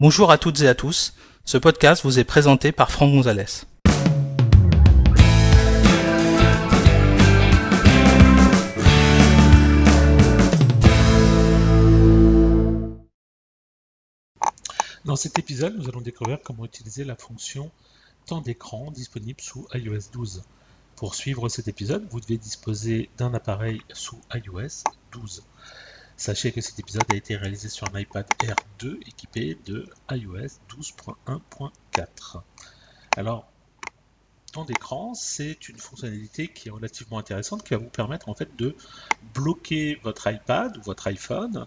Bonjour à toutes et à tous. Ce podcast vous est présenté par Franck Gonzalez. Dans cet épisode, nous allons découvrir comment utiliser la fonction temps d'écran disponible sous iOS 12. Pour suivre cet épisode, vous devez disposer d'un appareil sous iOS 12. Sachez que cet épisode a été réalisé sur un iPad Air 2 équipé de iOS 12.1.4. Alors, temps d'écran, c'est une fonctionnalité qui est relativement intéressante qui va vous permettre en fait de bloquer votre iPad ou votre iPhone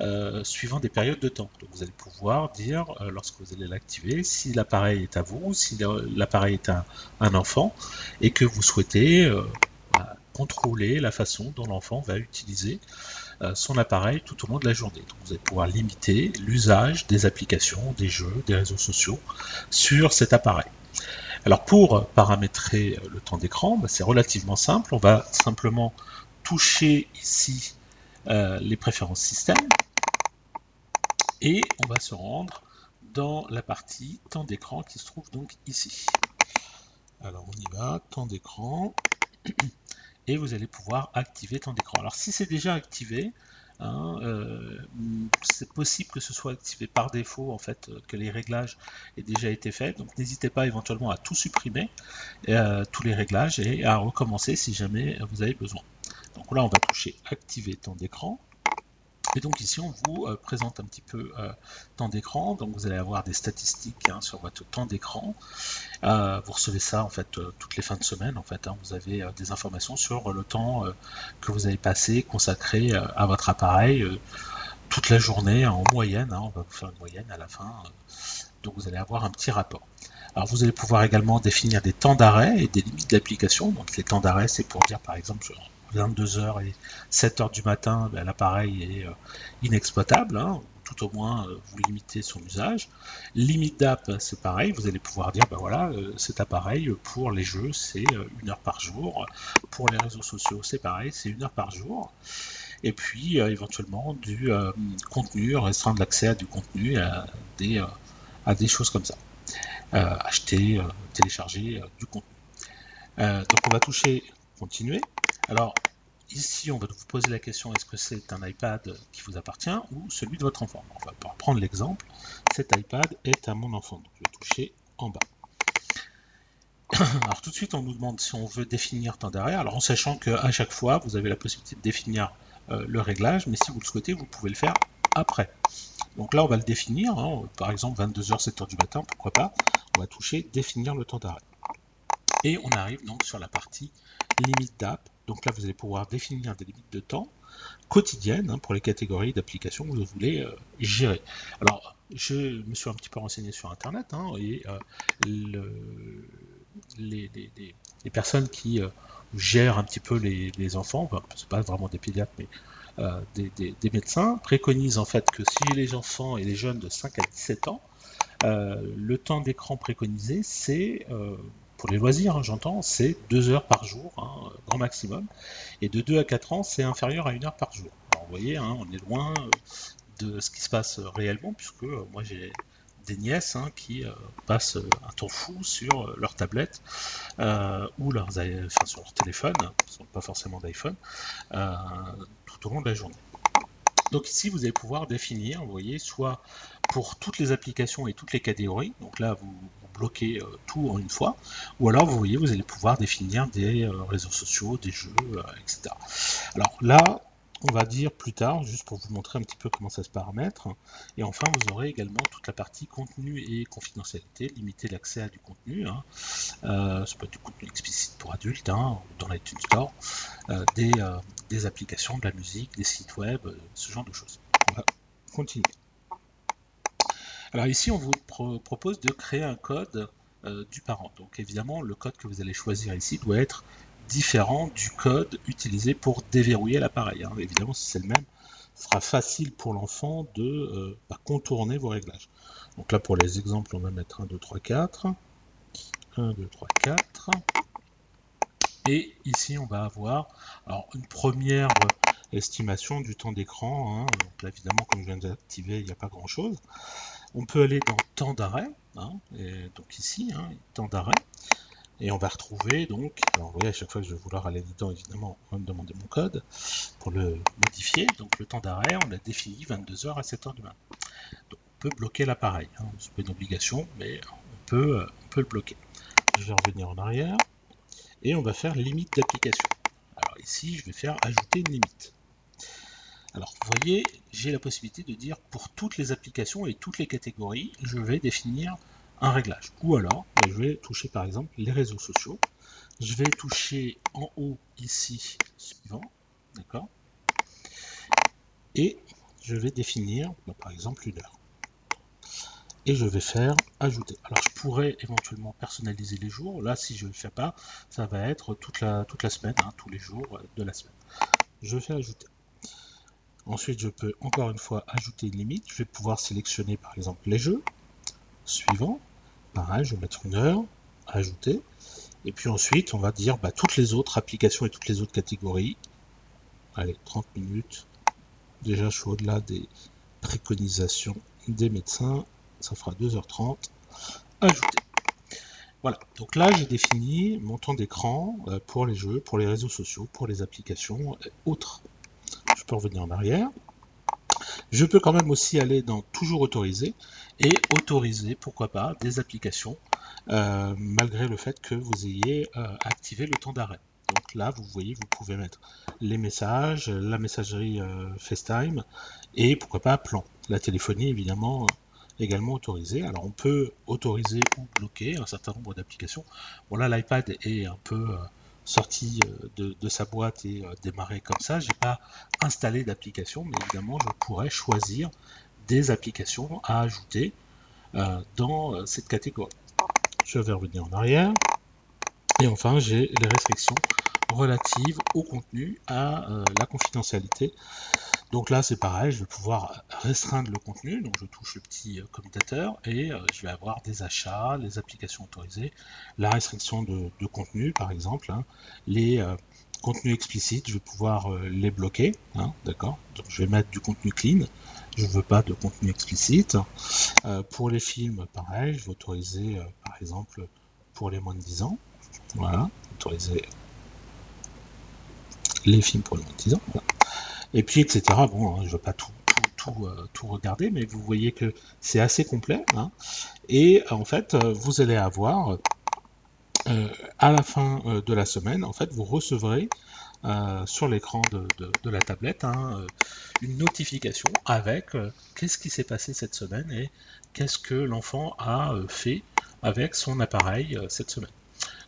euh, suivant des périodes de temps. Donc vous allez pouvoir dire euh, lorsque vous allez l'activer si l'appareil est à vous, si l'appareil est à un enfant et que vous souhaitez euh, bah, contrôler la façon dont l'enfant va utiliser son appareil tout au long de la journée. Donc vous allez pouvoir limiter l'usage des applications, des jeux, des réseaux sociaux sur cet appareil. Alors pour paramétrer le temps d'écran, bah, c'est relativement simple. On va simplement toucher ici euh, les préférences système et on va se rendre dans la partie temps d'écran qui se trouve donc ici. Alors on y va, temps d'écran, et vous allez pouvoir activer temps d'écran. Alors si c'est déjà activé, Hein, euh, c'est possible que ce soit activé par défaut, en fait, euh, que les réglages aient déjà été faits. Donc n'hésitez pas éventuellement à tout supprimer, tous les réglages, et à recommencer si jamais vous avez besoin. Donc là, on va toucher activer temps d'écran. Donc ici, on vous euh, présente un petit peu euh, temps d'écran. Donc vous allez avoir des statistiques hein, sur votre temps d'écran. Euh, vous recevez ça en fait toutes les fins de semaine. En fait, hein. vous avez des informations sur le temps que vous avez passé consacré à votre appareil toute la journée en moyenne. Hein. on va vous faire une moyenne à la fin. donc vous allez avoir un petit rapport. Alors vous allez pouvoir également définir des temps d'arrêt et des limites d'application. Donc les temps d'arrêt, c'est pour dire par exemple 22h et 7h du matin, ben, l'appareil est euh, inexploitable, hein. tout au moins euh, vous limitez son usage. Limite d'app, c'est pareil, vous allez pouvoir dire, ben voilà, euh, cet appareil pour les jeux c'est une heure par jour, pour les réseaux sociaux c'est pareil, c'est une heure par jour. Et puis éventuellement du contenu, restreindre l'accès à du contenu, à des, à des choses comme ça. acheter, télécharger du contenu. donc on va toucher continuer. Alors, ici, on va vous poser la question est-ce que c'est un iPad qui vous appartient ou celui de votre enfant? On va prendre l'exemple cet iPad est à mon enfant. Donc, je vais toucher en bas. Alors, tout de suite, on nous demande si on veut définir temps d'arrêt. Alors, en sachant qu'à chaque fois, vous avez la possibilité de définir euh, le réglage, mais si vous le souhaitez, vous pouvez le faire après. Donc là, on va le définir. Hein. par exemple, 22h, 7h du matin, pourquoi pas. On va toucher définir le temps d'arrêt. Et on arrive donc sur la partie limite d'app. Donc là, vous allez pouvoir définir des limites de temps quotidiennes hein, pour les catégories d'applications que vous voulez euh, gérer. Alors, je me suis un petit peu renseigné sur Internet hein, et euh, les, personnes qui euh, gèrent un petit peu les, enfants, enfin, c'est pas vraiment des pédiatres, mais des, des, médecins, préconisent en fait que si les enfants et les jeunes de 5 à 17 ans, le temps d'écran préconisé, c'est les loisirs, hein, j'entends, c'est 2 heures par jour, hein, grand maximum. Et de 2 à 4 ans, c'est inférieur à 1 heure par jour. Vous voyez, hein, on est loin euh, de ce qui se passe réellement, puisque euh, moi j'ai des nièces qui euh, passent un temps fou sur leur tablette ou leurs, enfin, sur leur téléphone, pas forcément d'iPhone, tout au long de la journée. Donc ici, vous allez pouvoir définir, vous voyez, soit pour toutes les applications et toutes les catégories, donc là, vous, bloquez euh, tout en une fois, ou alors, vous voyez, vous allez pouvoir définir des euh, réseaux sociaux, des jeux, euh, etc. Alors là, on va dire plus tard, juste pour vous montrer un petit peu comment ça se paramètre. Et enfin, vous aurez également toute la partie contenu et confidentialité, limiter l'accès à du contenu. Hein. Euh, ça peut être du contenu explicite pour adultes, hein, dans l'iTunes Store, des, des, applications, de la musique, des sites web, ce genre de choses. On va continuer. Ici, on vous propose de créer un code du parent. Donc évidemment, le code que vous allez choisir ici doit être différent du code utilisé pour déverrouiller l'appareil. Hein. Évidemment, si c'est le même, ce sera facile pour l'enfant de euh, bah, contourner vos réglages. Donc là, pour les exemples, on va mettre 1, 2, 3, 4. 1, 2, 3, 4. Et ici, on va avoir alors, une première estimation du temps d'écran. Hein. Donc là, évidemment, comme je viens d'activer, il n'y a pas grand-chose. On peut aller dans temps d'arrêt, hein, donc ici, hein, temps d'arrêt, et on va retrouver donc, alors vous voyez à chaque fois que je vais vouloir aller dedans, évidemment, on va me demander mon code pour le modifier. Donc le temps d'arrêt, on l'a défini 22h à 7h du matin. Donc on peut bloquer l'appareil, hein, c'est pas une obligation, mais euh, on peut le bloquer. Je vais revenir en arrière et on va faire limite d'application. Alors ici, je vais faire ajouter une limite. Alors, vous voyez, j'ai la possibilité de dire pour toutes les applications et toutes les catégories, je vais définir un réglage. Ou alors, je vais toucher par exemple les réseaux sociaux. Je vais toucher en haut ici, suivant, d'accord? Et je vais définir, ben, par exemple, une heure. Et je vais faire ajouter. Alors, je pourrais éventuellement personnaliser les jours. Là, si je ne le fais pas, ça va être toute la, toute la semaine, hein, tous les jours de la semaine. Je fais ajouter. Ensuite, je peux encore une fois ajouter une limite. Je vais pouvoir sélectionner par exemple les jeux. Suivant. Pareil, je vais mettre une heure. Ajouter. Et puis ensuite, on va dire bah, toutes les autres applications et toutes les autres catégories. Allez, 30 minutes. Déjà, je suis au-delà des préconisations des médecins. Ça fera 2h30. Ajouter. Voilà, donc là j'ai défini mon temps d'écran euh, pour les jeux, pour les réseaux sociaux, pour les applications autres peux revenir en arrière. Je peux quand même aussi aller dans toujours autoriser et autoriser, pourquoi pas, des applications euh, malgré le fait que vous ayez euh, activé le temps d'arrêt. Donc là, vous voyez, vous pouvez mettre les messages, la messagerie euh, FaceTime et pourquoi pas plan. La téléphonie, évidemment, également autorisée. Alors on peut autoriser ou bloquer un certain nombre d'applications. Bon là, l'iPad est un peu sorti euh, de, sa boîte et euh, démarrer comme ça. J'ai pas installé d'application, mais évidemment, je pourrais choisir des applications à ajouter euh, dans cette catégorie. Je vais revenir en arrière. Et enfin, j'ai les restrictions relatives au contenu, à la confidentialité donc là, c'est pareil, je vais pouvoir restreindre le contenu. Donc je touche le petit euh, commutateur et euh, je vais avoir des achats, les applications autorisées, la restriction de, contenu, par exemple, hein. les euh, contenus explicites, je vais pouvoir les bloquer. Hein, d'accord Donc je vais mettre du contenu clean. Je ne veux pas de contenu explicite. pour les films, pareil, je vais autoriser, par exemple, pour les moins de 10 ans. Voilà, autoriser les films pour les moins de 10 ans. Et puis etc. Bon, hein, je ne veux pas euh, tout, regarder, mais vous voyez que c'est assez complet. Hein. et en fait, euh, vous allez avoir euh, à la fin de la semaine, en fait, vous recevrez sur l'écran de, la tablette hein, une notification avec qu'est-ce qui s'est passé cette semaine et qu'est-ce que l'enfant a fait avec son appareil cette semaine.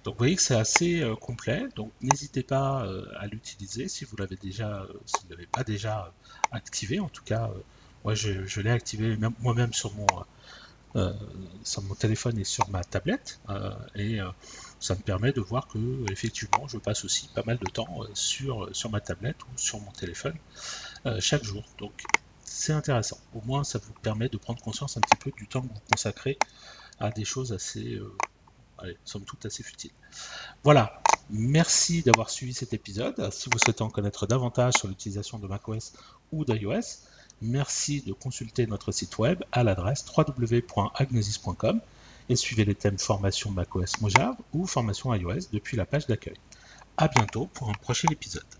Donc vous voyez que c'est assez euh, complet, donc n'hésitez pas euh, à l'utiliser si vous l'avez déjà, euh, si l'avez pas déjà activé. En tout cas, moi je, l'ai activé moi-même sur mon téléphone et sur ma tablette, et ça me permet de voir que effectivement je passe aussi pas mal de temps sur ma tablette ou sur mon téléphone chaque jour. Donc c'est intéressant. Au moins ça vous permet de prendre conscience un petit peu du temps que vous consacrez à des choses assez allez, somme toute assez futile. Voilà, merci d'avoir suivi cet épisode. Si vous souhaitez en connaître davantage sur l'utilisation de macOS ou d'iOS, merci de consulter notre site web à l'adresse www.agnosis.com et suivez les thèmes formation macOS Mojave ou formation iOS depuis la page d'accueil. A bientôt pour un prochain épisode.